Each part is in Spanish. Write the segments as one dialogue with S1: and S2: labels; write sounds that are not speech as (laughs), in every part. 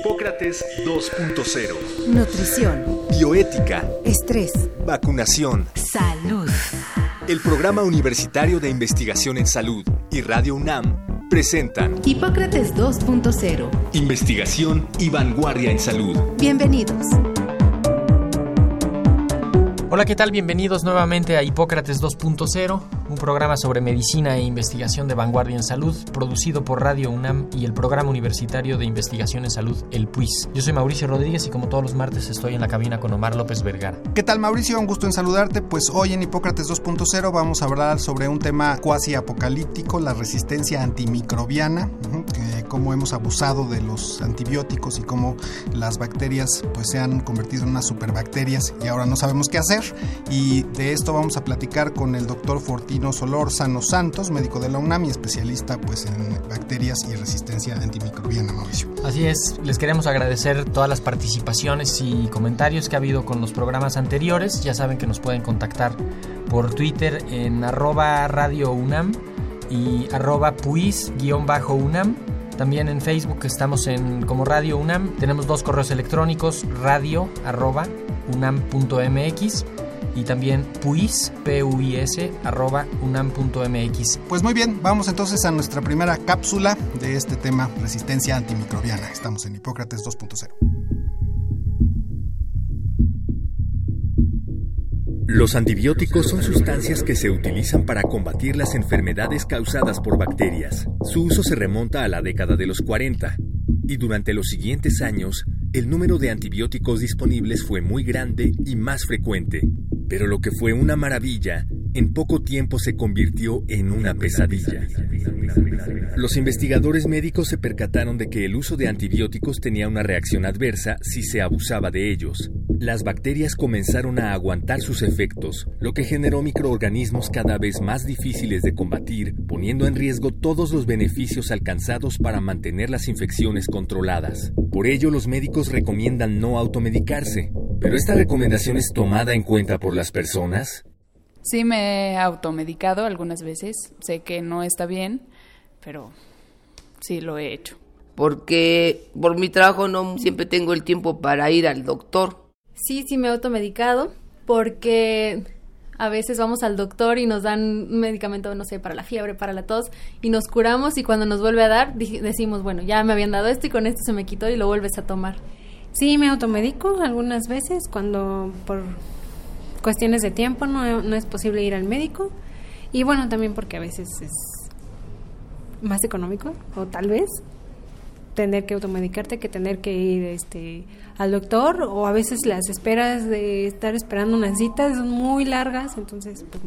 S1: Hipócrates 2.0.
S2: Nutrición.
S1: Bioética.
S2: Estrés.
S1: Vacunación.
S2: Salud.
S1: El Programa Universitario de Investigación en Salud y Radio UNAM presentan
S2: Hipócrates 2.0.
S1: Investigación y vanguardia en salud.
S2: Bienvenidos.
S3: Hola, ¿qué tal? Bienvenidos nuevamente a Hipócrates 2.0, un programa sobre medicina e investigación de vanguardia en salud, producido por Radio UNAM y el Programa Universitario de Investigación en Salud, el PUIS. Yo soy Mauricio Rodríguez y como todos los martes estoy en la cabina con Omar López Vergara.
S4: ¿Qué tal Mauricio? Un gusto en saludarte. Pues hoy en Hipócrates 2.0 vamos a hablar sobre un tema cuasi apocalíptico, la resistencia antimicrobiana, cómo hemos abusado de los antibióticos y cómo las bacterias pues se han convertido en unas superbacterias y ahora no sabemos qué hacer. Y de esto vamos a platicar con el doctor Fortino Solórzano Santos, médico de la UNAM y especialista pues en bacterias y resistencia antimicrobiana, Mauricio.
S3: Así es, les queremos agradecer todas las participaciones y comentarios que ha habido con los programas anteriores. Ya saben que nos pueden contactar por Twitter en arroba radio y arroba puis-UNAM. También en Facebook estamos en como Radio UNAM. Tenemos dos correos electrónicos, radio arroba unam.mx y también puis, P-U-I-S, arroba unam.mx.
S4: Pues muy bien, vamos entonces a nuestra primera cápsula de este tema, resistencia antimicrobiana. Estamos en Hipócrates 2.0.
S1: Los antibióticos son sustancias que se utilizan para combatir las enfermedades causadas por bacterias. Su uso se remonta a la década de los 40 y durante los siguientes años el número de antibióticos disponibles fue muy grande y más frecuente. Pero lo que fue una maravilla, en poco tiempo se convirtió en una pesadilla. Los investigadores médicos se percataron de que el uso de antibióticos tenía una reacción adversa si se abusaba de ellos. Las bacterias comenzaron a aguantar sus efectos, lo que generó microorganismos cada vez más difíciles de combatir, poniendo en riesgo todos los beneficios alcanzados para mantener las infecciones controladas. Por ello, los médicos recomiendan no automedicarse. ¿Pero esta recomendación es tomada en cuenta por las personas?
S5: Sí, me he automedicado algunas veces. Sé que no está bien, pero sí lo he hecho.
S6: Porque por mi trabajo no siempre tengo el tiempo para ir al doctor.
S7: Sí, sí me he automedicado porque a veces vamos al doctor y nos dan un medicamento, no sé, para la fiebre, para la tos, y nos curamos y cuando nos vuelve a dar decimos, bueno, ya me habían dado esto y con esto se me quitó y lo vuelves a tomar.
S8: Sí, me automedico algunas veces cuando por cuestiones de tiempo no, no es posible ir al médico. Y bueno, también porque a veces es más económico o tal vez tener que automedicarte que tener que ir este al doctor o a veces las esperas de estar esperando unas citas son muy largas, entonces pues,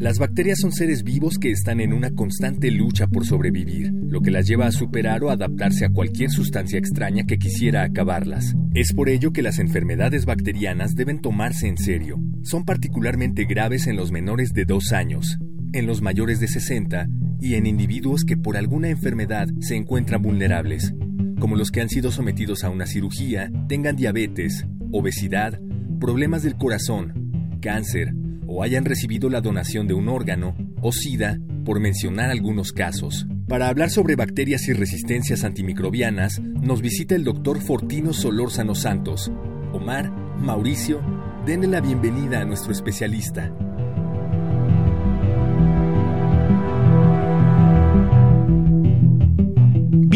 S1: Las bacterias son seres vivos que están en una constante lucha por sobrevivir, lo que las lleva a superar o adaptarse a cualquier sustancia extraña que quisiera acabarlas. Es por ello que las enfermedades bacterianas deben tomarse en serio. Son particularmente graves en los menores de 2 años, en los mayores de 60 y en individuos que por alguna enfermedad se encuentran vulnerables, como los que han sido sometidos a una cirugía, tengan diabetes, obesidad, problemas del corazón, cáncer, o hayan recibido la donación de un órgano o SIDA, por mencionar algunos casos. Para hablar sobre bacterias y resistencias antimicrobianas, nos visita el doctor Fortino Solórzano Santos. Omar, Mauricio, denle la bienvenida a nuestro especialista.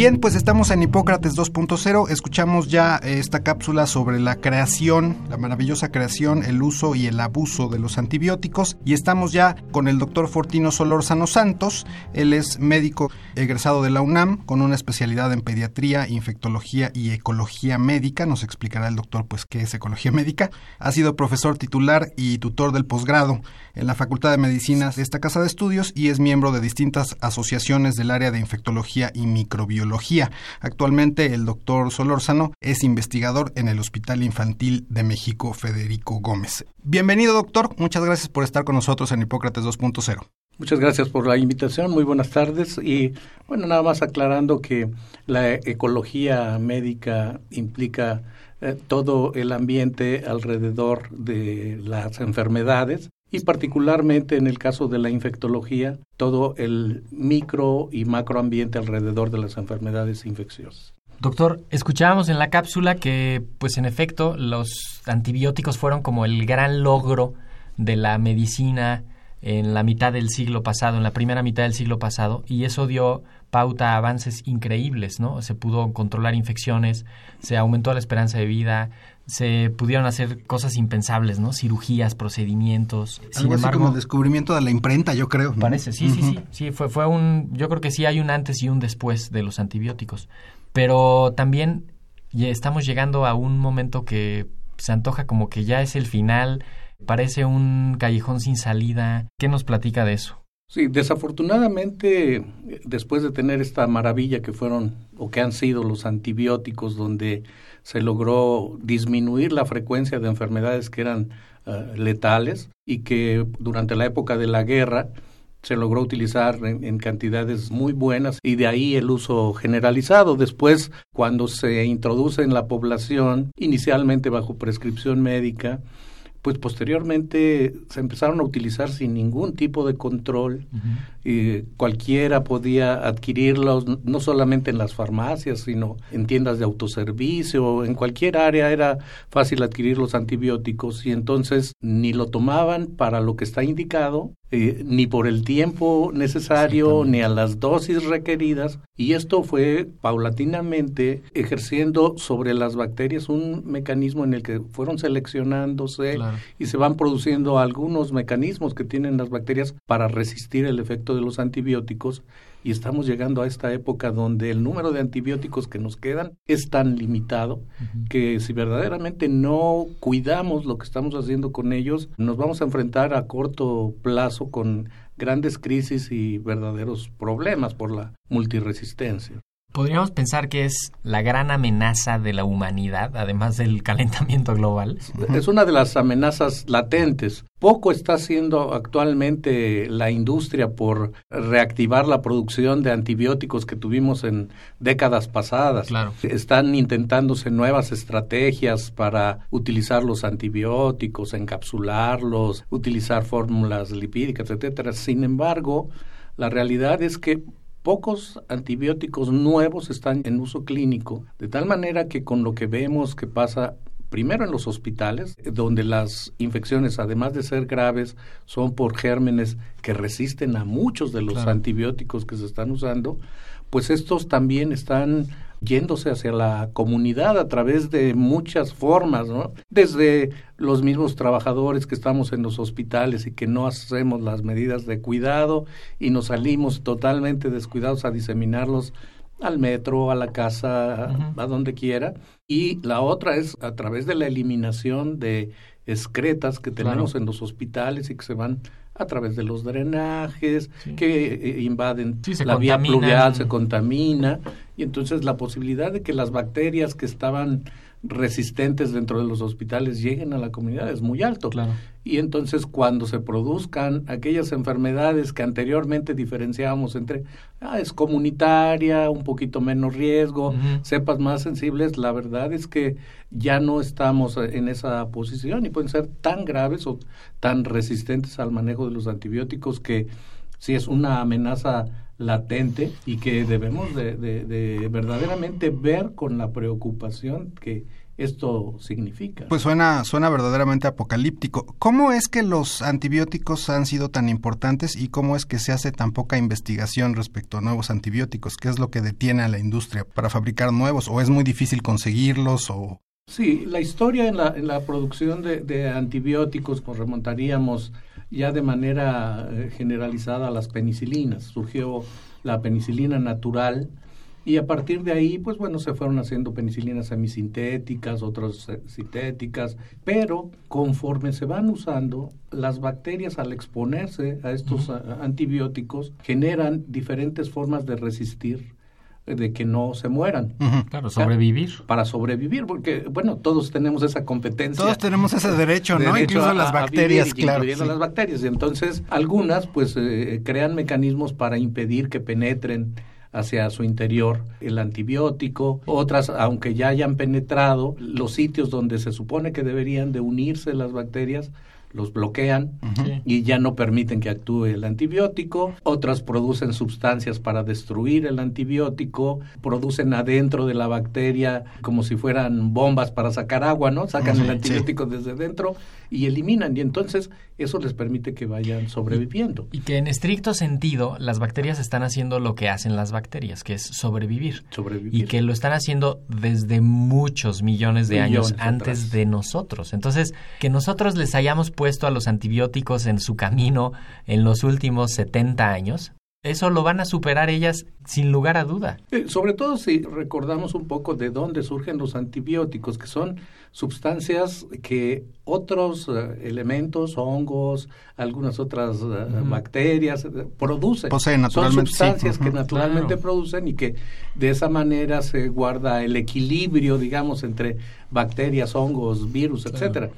S4: Bien, pues estamos en Hipócrates 2.0. Escuchamos ya esta cápsula sobre la creación, la maravillosa creación, el uso y el abuso de los antibióticos. Y estamos ya con el doctor Fortino Solórzano Santos. Él es médico egresado de la UNAM con una especialidad en pediatría, infectología y ecología médica. Nos explicará el doctor pues qué es ecología médica. Ha sido profesor titular y tutor del posgrado en la Facultad de Medicina de esta casa de estudios y es miembro de distintas asociaciones del área de infectología y microbiología Actualmente el doctor Solórzano es investigador en el Hospital Infantil de México Federico Gómez. Bienvenido doctor, muchas gracias por estar con nosotros en Hipócrates 2.0.
S9: Muchas gracias por la invitación, muy buenas tardes. Y bueno, nada más aclarando que la ecología médica implica eh, todo el ambiente alrededor de las enfermedades y particularmente en el caso de la infectología, todo el micro y macroambiente alrededor de las enfermedades infecciosas.
S3: Doctor, escuchábamos en la cápsula que, pues en efecto, los antibióticos fueron como el gran logro de la medicina en la mitad del siglo pasado, en la primera mitad del siglo pasado, y eso dio pauta a avances increíbles, ¿no? Se pudo controlar infecciones, se aumentó la esperanza de vida, se pudieron hacer cosas impensables, ¿no? Cirugías, procedimientos.
S4: Algo así como el descubrimiento de la imprenta, yo creo.
S3: Parece, sí, sí, sí, sí, fue, fue un, yo creo que sí hay un antes y un después de los antibióticos, pero también estamos llegando a un momento que se antoja como que ya es el final, Parece un callejón sin salida. ¿Qué nos platica de eso?
S9: Sí, desafortunadamente, después de tener esta maravilla que fueron o que han sido los antibióticos, donde se logró disminuir la frecuencia de enfermedades que eran eh, letales y que durante la época de la guerra se logró utilizar en, en, cantidades muy buenas y de ahí el uso generalizado. Después, cuando se introduce en la población, inicialmente bajo prescripción médica, pues posteriormente se empezaron a utilizar sin ningún tipo de control. y cualquiera podía adquirirlos, no solamente en las farmacias, sino en tiendas de autoservicio, en cualquier área era fácil adquirir los antibióticos y entonces ni lo tomaban para lo que está indicado, eh, ni por el tiempo necesario, ni a las dosis requeridas. Y esto fue paulatinamente ejerciendo sobre las bacterias un mecanismo en el que fueron seleccionándose y se van produciendo algunos mecanismos que tienen las bacterias para resistir el efecto de los antibióticos y estamos llegando a esta época donde el número de antibióticos que nos quedan es tan limitado que si verdaderamente no cuidamos lo que estamos haciendo con ellos, nos vamos a enfrentar a corto plazo con grandes crisis y verdaderos problemas por la multiresistencia.
S3: Podríamos pensar que es la gran amenaza de la humanidad, además del calentamiento global.
S9: Es una de las amenazas latentes. Poco está haciendo actualmente la industria por reactivar la producción de antibióticos que tuvimos en décadas pasadas.
S3: Claro.
S9: Están intentándose nuevas estrategias para utilizar los antibióticos, encapsularlos, utilizar fórmulas lipídicas, etcétera. Sin embargo, la realidad es que pocos antibióticos nuevos están en uso clínico, de tal manera que con lo que vemos que pasa primero en los hospitales, donde las infecciones, además de ser graves, son por gérmenes que resisten a muchos de los antibióticos que se están usando, pues estos también están yéndose hacia la comunidad a través de muchas formas, ¿no? Desde los mismos trabajadores que estamos en los hospitales y que no hacemos las medidas de cuidado y nos salimos totalmente descuidados a diseminarlos al metro, a la casa, a donde quiera. Y la otra es a través de la eliminación de excretas que tenemos en los hospitales y que se van a través de los drenajes que eh, invaden la vía pluvial, se contamina y entonces la posibilidad de que las bacterias que estaban resistentes dentro de los hospitales lleguen a la comunidad es muy alto.
S3: Claro.
S9: Y entonces cuando se produzcan aquellas enfermedades que anteriormente diferenciábamos entre, ah, es comunitaria, un poquito menos riesgo, cepas más sensibles, la verdad es que ya no estamos en esa posición y pueden ser tan graves o tan resistentes al manejo de los antibióticos que sí es una amenaza latente y que debemos de, verdaderamente ver con la preocupación que esto significa.
S4: Pues suena, suena verdaderamente apocalíptico. ¿Cómo es que los antibióticos han sido tan importantes y cómo es que se hace tan poca investigación respecto a nuevos antibióticos? ¿Qué es lo que detiene a la industria para fabricar nuevos? ¿O es muy difícil conseguirlos? O...
S9: Sí, la historia en la, en la producción de, de antibióticos nos remontaríamos ya de manera eh, generalizada las penicilinas. Surgió la penicilina natural y a partir de ahí, pues bueno, se fueron haciendo penicilinas semisintéticas, otras eh, sintéticas, pero conforme se van usando, las bacterias al exponerse a estos antibióticos generan diferentes formas de resistir de que no se mueran.
S3: Claro, sobrevivir.
S9: Para sobrevivir, porque, bueno, todos tenemos esa competencia.
S4: Todos tenemos ese (laughs) derecho, ¿no? incluso las bacterias, claro.
S9: Incluyendo las bacterias. Y entonces, algunas, pues, eh, crean mecanismos para impedir que penetren hacia su interior el antibiótico, otras, aunque ya hayan penetrado los sitios donde se supone que deberían de unirse las bacterias, los bloquean y ya no permiten que actúe el antibiótico. Otras producen sustancias para destruir el antibiótico, producen adentro de la bacteria como si fueran bombas para sacar agua, ¿no? Sacan el
S4: sí.
S9: antibiótico desde dentro y eliminan y entonces eso les permite que vayan sobreviviendo.
S3: Y que en estricto sentido las bacterias están haciendo lo que hacen las bacterias, que es sobrevivir.
S9: Sobrevivir.
S3: Y que lo están haciendo desde muchos millones de
S9: Millones
S3: años antes
S9: atrás.
S3: de nosotros. Entonces, que nosotros les hayamos puesto a los antibióticos en su camino en los últimos 70 años, eso lo van a superar ellas sin lugar a duda.
S9: Eh, Sobre todo si recordamos un poco de dónde surgen los antibióticos, que son sustancias que otros eh, elementos, hongos, algunas otras eh, bacterias eh, producen.
S4: Poseen naturalmente,
S9: Son sustancias
S4: sí.
S9: que naturalmente
S3: Claro.
S9: producen y que de esa manera se guarda el equilibrio, digamos, entre bacterias, hongos, virus, etcétera.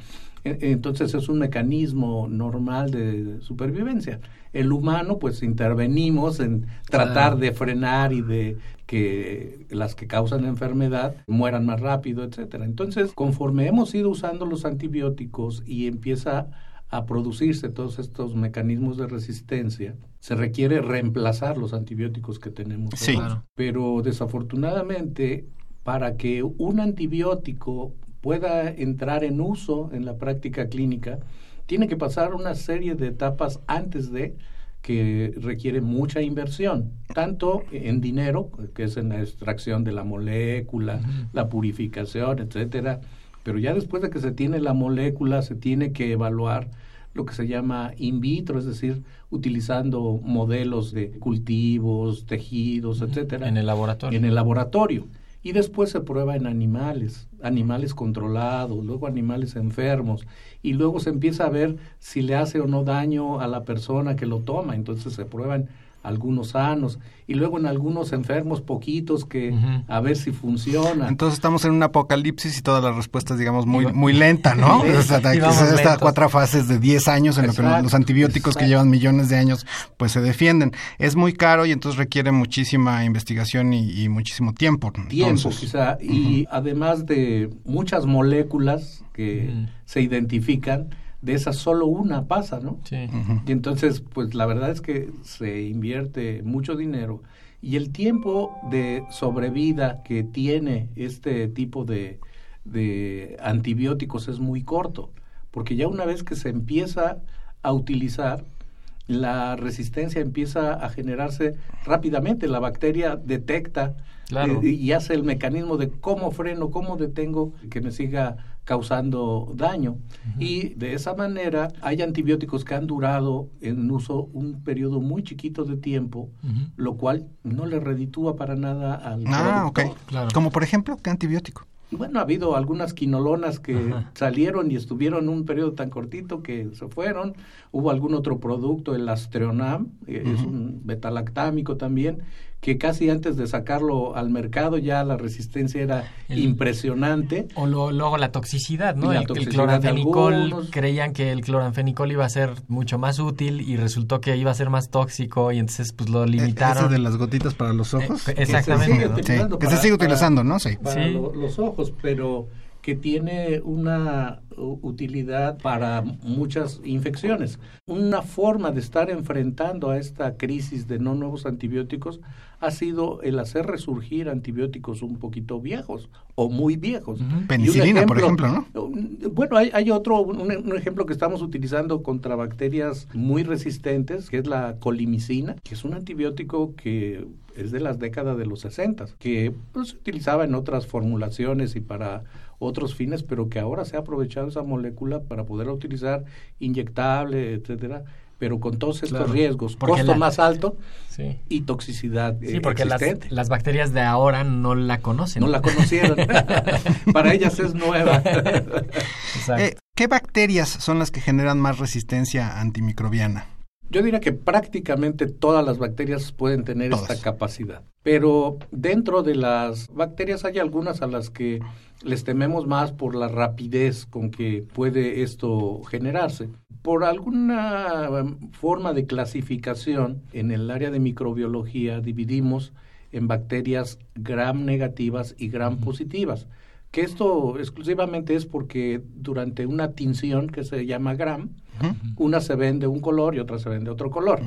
S9: E- Entonces es un mecanismo normal de supervivencia. El humano, pues intervenimos en tratar de frenar y de que las que causan enfermedad mueran más rápido, etcétera. Entonces, conforme hemos ido usando los antibióticos y empieza a producirse todos estos mecanismos de resistencia, se requiere reemplazar los antibióticos que tenemos.
S4: Sí.
S9: Pero desafortunadamente, para que un antibiótico pueda entrar en uso en la práctica clínica, tiene que pasar una serie de etapas antes de que requiere mucha inversión, tanto en dinero, que es en la extracción de la molécula, la purificación, etcétera, pero ya después de que se tiene la molécula, se tiene que evaluar lo que se llama in vitro, es decir, utilizando modelos de cultivos, tejidos, etcétera,
S3: En el laboratorio.
S9: en el laboratorio. Y después se prueba en animales, animales controlados, luego animales enfermos, y luego se empieza a ver si le hace o no daño a la persona que lo toma. Entonces se prueban algunos sanos, y luego en algunos enfermos poquitos que a ver si funciona.
S4: Entonces estamos en un apocalipsis y todas las respuestas, digamos, muy, muy lenta, ¿no?
S9: Lenta. (laughs)
S4: O sea, estas cuatro fases de 10 años en lo que los antibióticos que llevan millones de años, pues se defienden. Es muy caro y entonces requiere muchísima investigación y, y muchísimo tiempo.
S9: tiempo
S4: Entonces,
S9: quizá y además de muchas moléculas que se identifican de esas solo una pasa no
S3: Sí.
S9: y entonces pues la verdad es que se invierte mucho dinero y el tiempo de sobrevida que tiene este tipo de, de antibióticos es muy corto porque ya una vez que se empieza a utilizar la resistencia empieza a generarse rápidamente la bacteria detecta
S3: Claro.
S9: eh, y hace el mecanismo de cómo freno, cómo detengo que me siga causando daño. Y de esa manera hay antibióticos que han durado en uso un periodo muy chiquito de tiempo, lo cual no le reditúa para nada al
S4: Ah, ok.
S9: productor.
S3: Claro.
S4: Como por ejemplo, ¿qué antibiótico?
S9: Bueno, ha habido algunas quinolonas que
S3: Ajá.
S9: salieron y estuvieron un periodo tan cortito que se fueron. Hubo algún otro producto, el Astreonam, es un betalactámico también, que casi antes de sacarlo al mercado ya la resistencia era
S3: El-
S9: impresionante.
S3: O lo- luego la toxicidad, ¿no?
S9: La
S3: el,
S9: toxicidad
S3: cloranfenicol, creían que el cloranfenicol iba a ser mucho más útil y resultó que iba a ser más tóxico y entonces pues lo
S4: ¿Ese
S3: limitaron.
S4: de las gotitas para los ojos?
S3: Eh,
S9: Que se
S3: Exactamente.
S9: sigue
S3: ¿no?
S4: Sí,
S9: utilizando
S4: que se sigue
S9: para-
S4: utilizando, ¿no? Sí.
S9: para
S3: Sí.
S9: lo- los ojos, pero que tiene una utilidad para muchas infecciones. Una forma de estar enfrentando a esta crisis de no nuevos antibióticos ha sido el hacer resurgir antibióticos un poquito viejos o muy viejos.
S4: Penicilina, por ejemplo, ¿no?
S9: Bueno, hay, hay otro, un, un ejemplo que estamos utilizando contra bacterias muy resistentes, que es la colimicina, que es un antibiótico que es de las décadas de los 60, que pues, se utilizaba en otras formulaciones y para otros fines, pero que ahora se ha aprovechado esa molécula para poderla utilizar inyectable, etcétera, pero con todos estos
S3: Claro,
S9: riesgos, costo
S3: la-
S9: más alto
S3: Sí.
S9: y toxicidad
S3: Sí,
S9: eh,
S3: porque las, las bacterias de ahora no la conocen.
S9: No la conocieron. (laughs) para ellas es nueva.
S3: Exacto.
S4: Eh, ¿Qué bacterias son las que generan más resistencia antimicrobiana?
S9: Yo diría que prácticamente todas las bacterias pueden tener
S4: Todas.
S9: esta capacidad. Pero dentro de las bacterias hay algunas a las que les tememos más por la rapidez con que puede esto generarse. Por alguna um, forma de clasificación en el área de microbiología dividimos en bacterias gram negativas y gram positivas que esto exclusivamente es porque durante una tinción que se llama gram, una se ven de un color y otra se ven de otro color.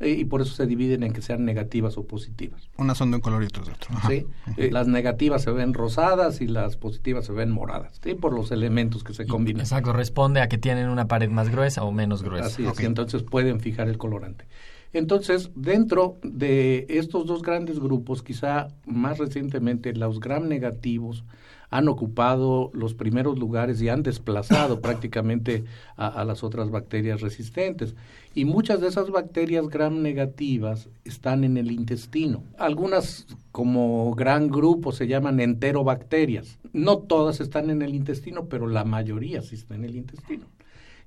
S9: Eh, y por eso se dividen en que sean negativas o positivas.
S4: Unas son de un color y otras de otro. Ajá.
S9: ¿sí? Eh, las negativas se ven rosadas y las positivas se ven moradas, ¿sí? por los elementos que se combinan.
S3: Exacto, corresponde a que tienen una pared más gruesa o menos gruesa.
S9: Así es, y entonces pueden fijar el colorante. Entonces, dentro de estos dos grandes grupos, quizá más recientemente los gram negativos han ocupado los primeros lugares y han desplazado (laughs) prácticamente a, a, las otras bacterias resistentes. Y muchas de esas bacterias gram negativas están en el intestino. Algunas como gran grupo se llaman enterobacterias. No todas están en el intestino, pero la mayoría sí está en el intestino.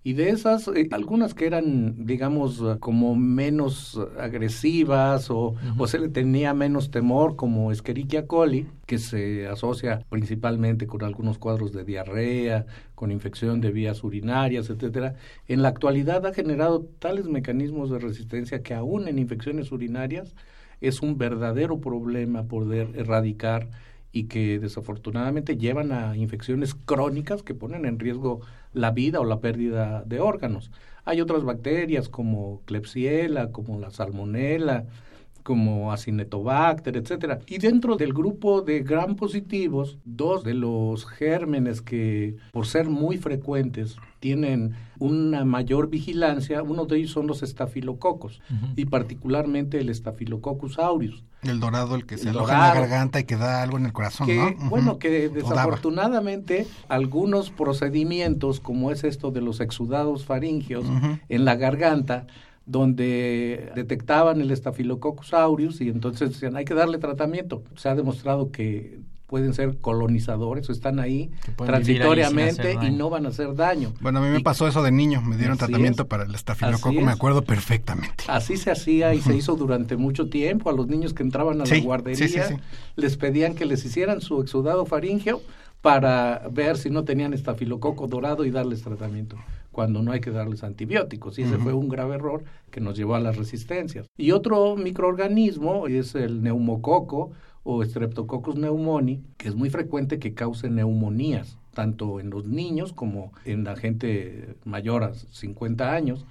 S9: Y de esas, eh, algunas que eran, digamos, como menos agresivas o, uh -huh. o, se le tenía menos temor, como Escherichia coli, que se asocia principalmente con algunos cuadros de diarrea, con infección de vías urinarias, etcétera. En la actualidad ha generado tales mecanismos de resistencia que aún en infecciones urinarias es un verdadero problema poder erradicar y que desafortunadamente llevan a infecciones crónicas que ponen en riesgo la vida o la pérdida de órganos. Hay otras bacterias como Klebsiella, como la Salmonella, como Acinetobacter, etcétera. Y dentro del grupo de gram positivos, dos de los gérmenes que por ser muy frecuentes tienen una mayor vigilancia, uno de ellos son los estafilococos uh -huh. y particularmente el Staphylococcus aureus.
S4: El dorado, el que se el aloja dorado, en la garganta y que da algo en el corazón,
S9: que,
S4: ¿no? Uh -huh.
S9: Bueno, que desafortunadamente algunos procedimientos, como es esto de los exudados faringeos uh -huh. en la garganta, donde detectaban el Staphylococcus aureus y entonces decían, hay que darle tratamiento. Se ha demostrado que pueden ser colonizadores o están ahí transitoriamente ahí y no van a hacer daño.
S4: Bueno, a mí me
S9: y,
S4: pasó eso de niño, me dieron tratamiento es. para el estafilococo, me acuerdo perfectamente.
S9: Así se hacía y se hizo durante mucho tiempo. A los niños que entraban a
S4: sí,
S9: la guardería
S4: sí, sí,
S9: les pedían que les hicieran su exudado faríngeo para ver si no tenían estafilococo dorado y darles tratamiento cuando no hay que darles antibióticos. Y ese uh -huh. fue un grave error que nos llevó a las resistencias. Y otro microorganismo es el neumococo o Streptococcus pneumoniae, que es muy frecuente que cause neumonías, tanto en los niños como en la gente mayor a 50 años,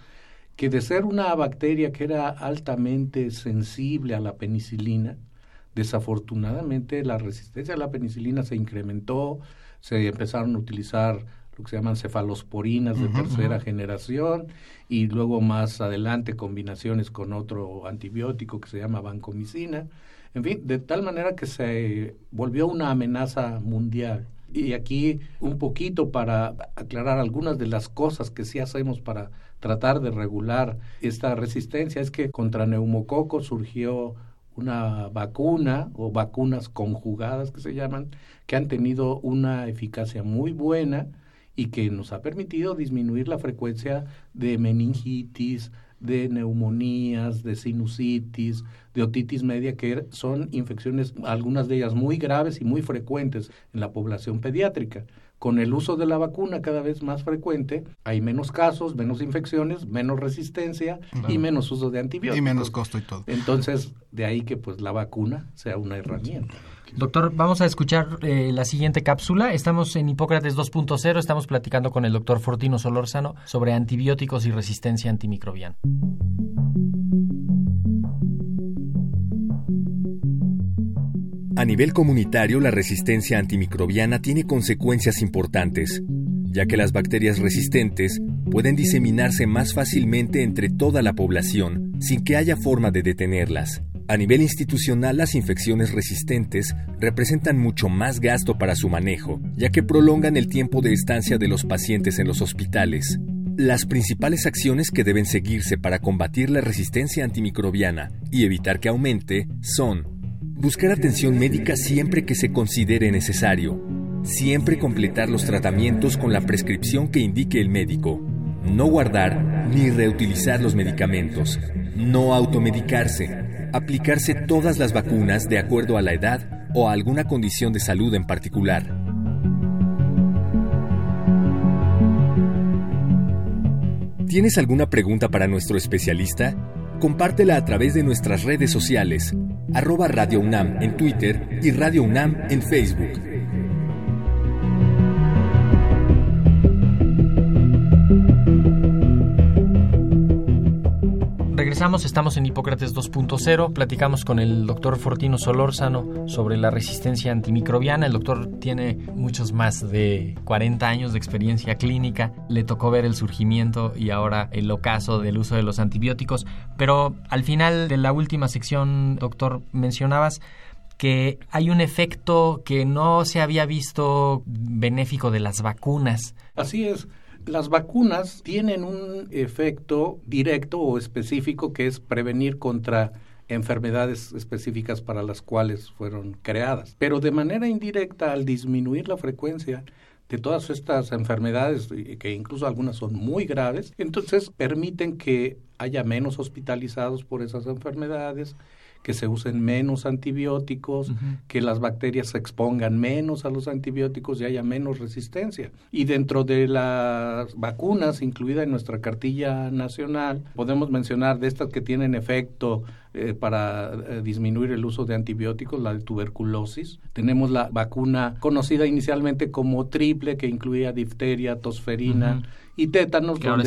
S9: que de ser una bacteria que era altamente sensible a la penicilina, desafortunadamente la resistencia a la penicilina se incrementó, se empezaron a utilizar lo que se llaman cefalosporinas de uh -huh, tercera uh -huh. generación y luego más adelante combinaciones con otro antibiótico que se llama vancomicina. En fin, de tal manera que se volvió una amenaza mundial. Y aquí un poquito para aclarar algunas de las cosas que sí hacemos para tratar de regular esta resistencia es que contra neumococo surgió una vacuna o vacunas conjugadas que se llaman, que han tenido una eficacia muy buena y que nos ha permitido disminuir la frecuencia de meningitis, de neumonías, de sinusitis, de otitis media, que son infecciones, algunas de ellas muy graves y muy frecuentes en la población pediátrica. Con el uso de la vacuna cada vez más frecuente, hay menos casos, menos infecciones, menos resistencia claro. y menos uso de antibióticos.
S4: Y menos costo y todo.
S9: Entonces, de ahí que pues la vacuna sea una herramienta.
S3: Doctor, vamos a escuchar eh, la siguiente cápsula. Estamos en Hipócrates 2.0, estamos platicando con el doctor Fortino Solórzano sobre antibióticos y resistencia antimicrobiana.
S1: A nivel comunitario, la resistencia antimicrobiana tiene consecuencias importantes, ya que las bacterias resistentes pueden diseminarse más fácilmente entre toda la población sin que haya forma de detenerlas. A nivel institucional, las infecciones resistentes representan mucho más gasto para su manejo, ya que prolongan el tiempo de estancia de los pacientes en los hospitales. Las principales acciones que deben seguirse para combatir la resistencia antimicrobiana y evitar que aumente son buscar atención médica siempre que se considere necesario, siempre completar los tratamientos con la prescripción que indique el médico, no guardar ni reutilizar los medicamentos, no automedicarse, aplicarse todas las vacunas de acuerdo a la edad o a alguna condición de salud en particular. ¿Tienes alguna pregunta para nuestro especialista? Compártela a través de nuestras redes sociales, arroba Radio UNAM en Twitter y Radio UNAM en Facebook.
S3: Estamos en Hipócrates 2.0, platicamos con el doctor Fortino Solórzano sobre la resistencia antimicrobiana. El doctor tiene muchos más de 40 años de experiencia clínica, le tocó ver el surgimiento y ahora el ocaso del uso de los antibióticos, pero al final de la última sección, doctor, mencionabas que hay un efecto que no se había visto benéfico de las vacunas.
S9: Así es. Las vacunas tienen un efecto directo o específico que es prevenir contra enfermedades específicas para las cuales fueron creadas. Pero de manera indirecta, al disminuir la frecuencia de todas estas enfermedades, que incluso algunas son muy graves, entonces permiten que haya menos hospitalizados por esas enfermedades, que se usen menos antibióticos, que las bacterias se expongan menos a los antibióticos y haya menos resistencia. Y dentro de las vacunas, incluida en nuestra cartilla nacional, podemos mencionar de estas que tienen efecto eh, para eh, disminuir el uso de antibióticos, la de tuberculosis. Tenemos la vacuna conocida inicialmente como triple, que incluía difteria, tosferina y tétanos,
S3: que ahora,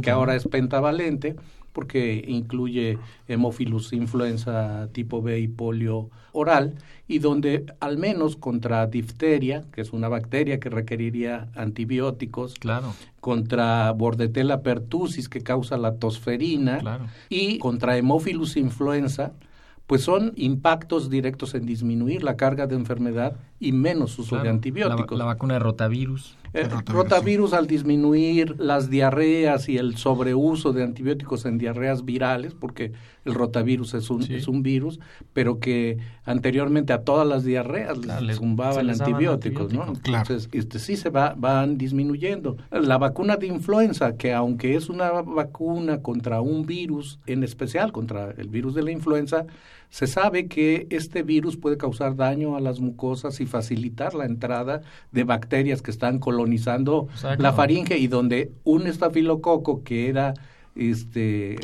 S9: que ahora es pentavalente porque incluye hemófilus influenza tipo B y polio oral, y donde al menos contra difteria, que es una bacteria que requeriría antibióticos,
S3: claro.
S9: contra bordetella pertussis, que causa la tosferina, y contra hemófilus influenza, pues son impactos directos en disminuir la carga de enfermedad y menos uso de antibióticos.
S3: La, vacuna de rotavirus.
S9: Eh, rotavirus, al disminuir las diarreas y el sobreuso de antibióticos en diarreas virales, porque el rotavirus es un, es un virus, pero que anteriormente a todas las diarreas les zumbaban antibióticos, ¿no? Entonces, este, sí se va, van disminuyendo. La vacuna de influenza, que aunque es una vacuna contra un virus, en especial contra el virus de la influenza, se sabe que este virus puede causar daño a las mucosas y facilitar la entrada de bacterias que están colonizando la faringe y donde un estafilococo que era este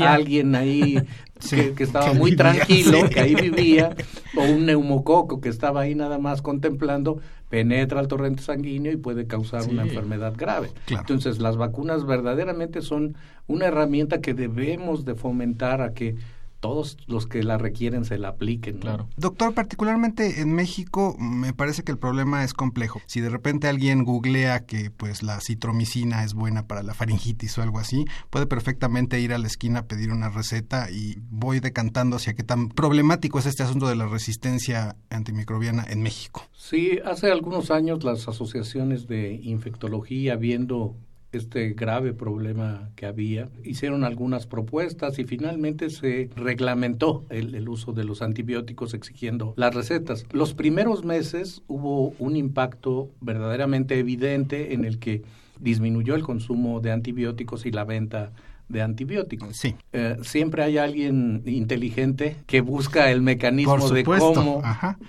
S9: alguien ahí (laughs) que, estaba muy tranquilo, que ahí vivía, o un neumococo que estaba ahí nada más contemplando, penetra al torrente sanguíneo y puede causar una enfermedad grave. Entonces, las vacunas verdaderamente son una herramienta que debemos de fomentar a que todos los que la requieren se la apliquen.
S3: Claro.
S4: Doctor, particularmente en México me parece que el problema es complejo. Si de repente alguien googlea que pues la citromicina es buena para la faringitis o algo así, puede perfectamente ir a la esquina a pedir una receta y voy decantando hacia qué tan problemático es este asunto de la resistencia antimicrobiana en México.
S9: Sí, hace algunos años las asociaciones de infectología viendo este grave problema que había. Hicieron algunas propuestas y finalmente se reglamentó el, uso de los antibióticos exigiendo las recetas. Los primeros meses hubo un impacto verdaderamente evidente en el que disminuyó el consumo de antibióticos y la venta de antibióticos.
S4: Sí.
S9: Eh, siempre hay alguien inteligente que busca el mecanismo de cómo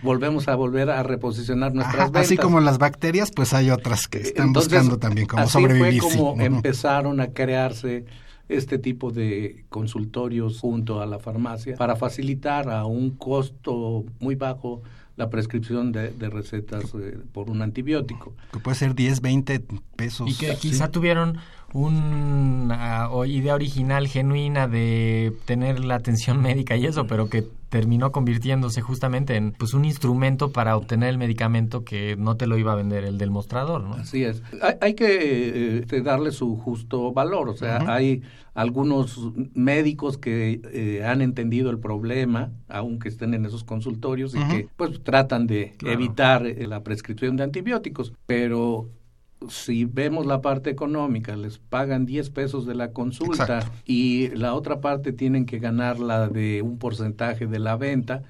S9: volvemos a volver a reposicionar nuestras ventas.
S4: Así como las bacterias, pues hay otras que están buscando también cómo así sobrevivir.
S9: Fue como empezaron a crearse este tipo de consultorios junto a la farmacia para facilitar a un costo muy bajo la prescripción de, recetas eh, por un antibiótico.
S4: Que puede ser 10, 20 pesos.
S3: Y que quizá tuvieron una idea original, genuina de tener la atención (laughs) médica y eso, pero que terminó convirtiéndose justamente en pues un instrumento para obtener el medicamento que no te lo iba a vender el del mostrador, ¿no?
S9: Así es. Hay, que este, darle su justo valor, o sea, hay algunos médicos que eh, han entendido el problema, aunque estén en esos consultorios y que pues tratan de evitar eh, la prescripción de antibióticos, pero si vemos la parte económica, les pagan 10 pesos de la consulta y la otra parte tienen que ganar la de un porcentaje de la venta,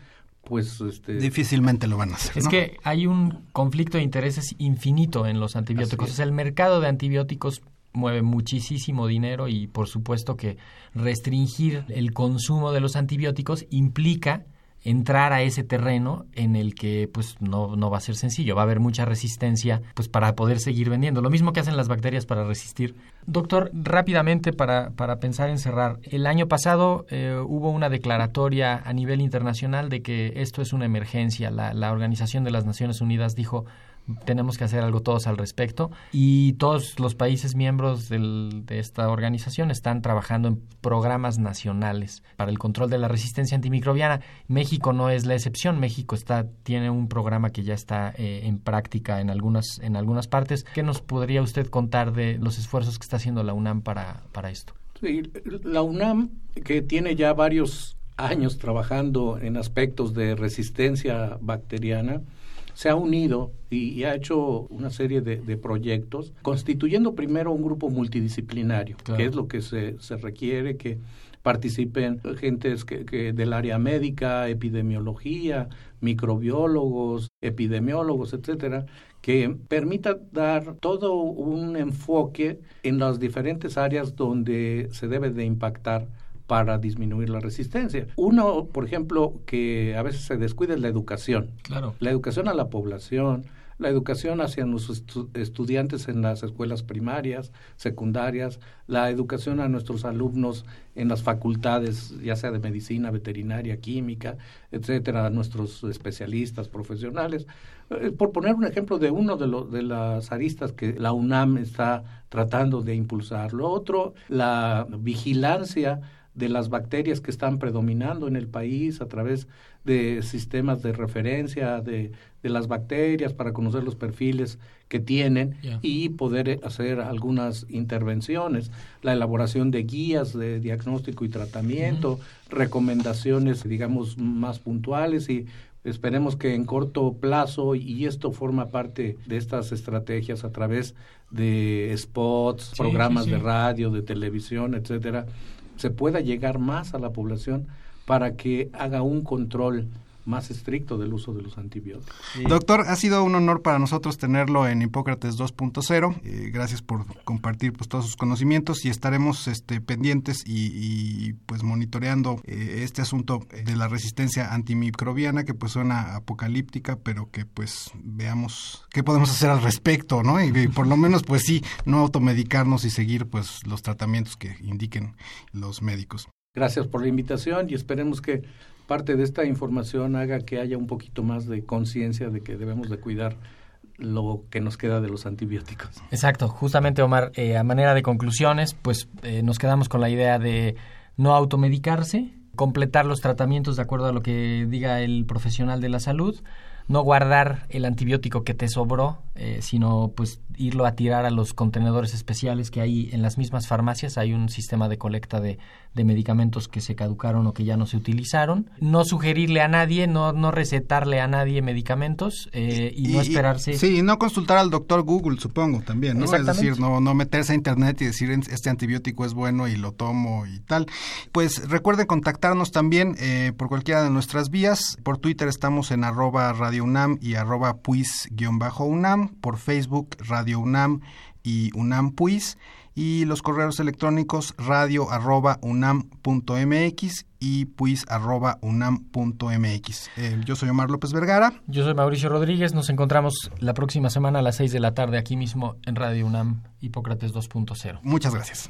S9: pues este
S4: difícilmente lo van a hacer.
S3: Es que hay un conflicto de intereses infinito en los antibióticos. Es. el mercado de antibióticos mueve muchísimo dinero y por supuesto que restringir el consumo de los antibióticos implica entrar a ese terreno en el que pues no, no va a ser sencillo, va a haber mucha resistencia pues para poder seguir vendiendo. Lo mismo que hacen las bacterias para resistir. Doctor, rápidamente para, para pensar en cerrar. El año pasado eh, hubo una declaratoria a nivel internacional de que esto es una emergencia. La, la Organización de las Naciones Unidas dijo tenemos que hacer algo todos al respecto y todos los países miembros de esta organización están trabajando en programas nacionales para el control de la resistencia antimicrobiana. México no es la excepción, México está tiene un programa que ya está eh, en práctica en algunas en algunas partes. ¿Qué nos podría usted contar de los esfuerzos que está haciendo la UNAM para para esto?
S9: La UNAM que tiene ya varios años trabajando en aspectos de resistencia bacteriana se ha unido y, ha hecho una serie de, proyectos, constituyendo primero un grupo multidisciplinario, que es lo que se, se requiere, que participen gentes que, del área médica, epidemiología, microbiólogos, epidemiólogos, etcétera, que permita dar todo un enfoque en las diferentes áreas donde se debe de impactar para disminuir la resistencia. Uno, por ejemplo, que a veces se descuida es la educación.
S3: Claro.
S9: La educación a la población, la educación hacia nuestros estudiantes en las escuelas primarias, secundarias, la educación a nuestros alumnos en las facultades, ya sea de medicina, veterinaria, química, etcétera, a nuestros especialistas, profesionales. Eh, por poner un ejemplo de uno de, los de las aristas que la UNAM está tratando de impulsar. Lo otro, la vigilancia de las bacterias que están predominando en el país a través de sistemas de referencia de, de las bacterias para conocer los perfiles que tienen y poder hacer algunas intervenciones, la elaboración de guías de diagnóstico y tratamiento, recomendaciones, digamos, más puntuales y esperemos que en corto plazo, y esto forma parte de estas estrategias a través de spots, programas de radio, de televisión, etcétera, se pueda llegar más a la población para que haga un control más estricto del uso de los antibióticos.
S4: Doctor, ha sido un honor para nosotros tenerlo en Hipócrates 2.0. Eh, gracias por compartir pues, todos sus conocimientos y estaremos este, pendientes y, pues monitoreando eh, este asunto de la resistencia antimicrobiana que pues suena apocalíptica, pero que pues veamos qué podemos hacer al respecto, ¿no? Y, y por lo menos pues sí, no automedicarnos y seguir pues los tratamientos que indiquen los médicos.
S9: Gracias por la invitación y esperemos que parte de esta información haga que haya un poquito más de conciencia de que debemos de cuidar lo que nos queda de los antibióticos.
S3: Exacto, justamente Omar, eh, a manera de conclusiones, pues eh, nos quedamos con la idea de no automedicarse, completar los tratamientos de acuerdo a lo que diga el profesional de la salud, no guardar el antibiótico que te sobró, eh, sino pues irlo a tirar a los contenedores especiales que hay en las mismas farmacias. Hay un sistema de colecta de, de medicamentos que se caducaron o que ya no se utilizaron. No sugerirle a nadie, no, no recetarle a nadie medicamentos eh, y, no esperarse.
S4: Sí, no consultar al doctor Google, supongo, también, ¿no? Es decir, no, no meterse a internet y decir este antibiótico es bueno y lo tomo y tal. Pues recuerden contactarnos también eh, por cualquiera de nuestras vías. Por Twitter estamos en arroba Radio UNAM y arroba puis-UNAM. Por Facebook Radio UNAM y UNAM Puis y los correos electrónicos radio arroba unam.mx y puis arroba. Eh, yo soy Omar López Vergara.
S3: Yo soy Mauricio Rodríguez. Nos encontramos la próxima semana a las 6 de la tarde aquí mismo en Radio UNAM Hipócrates 2.0.
S4: Muchas gracias.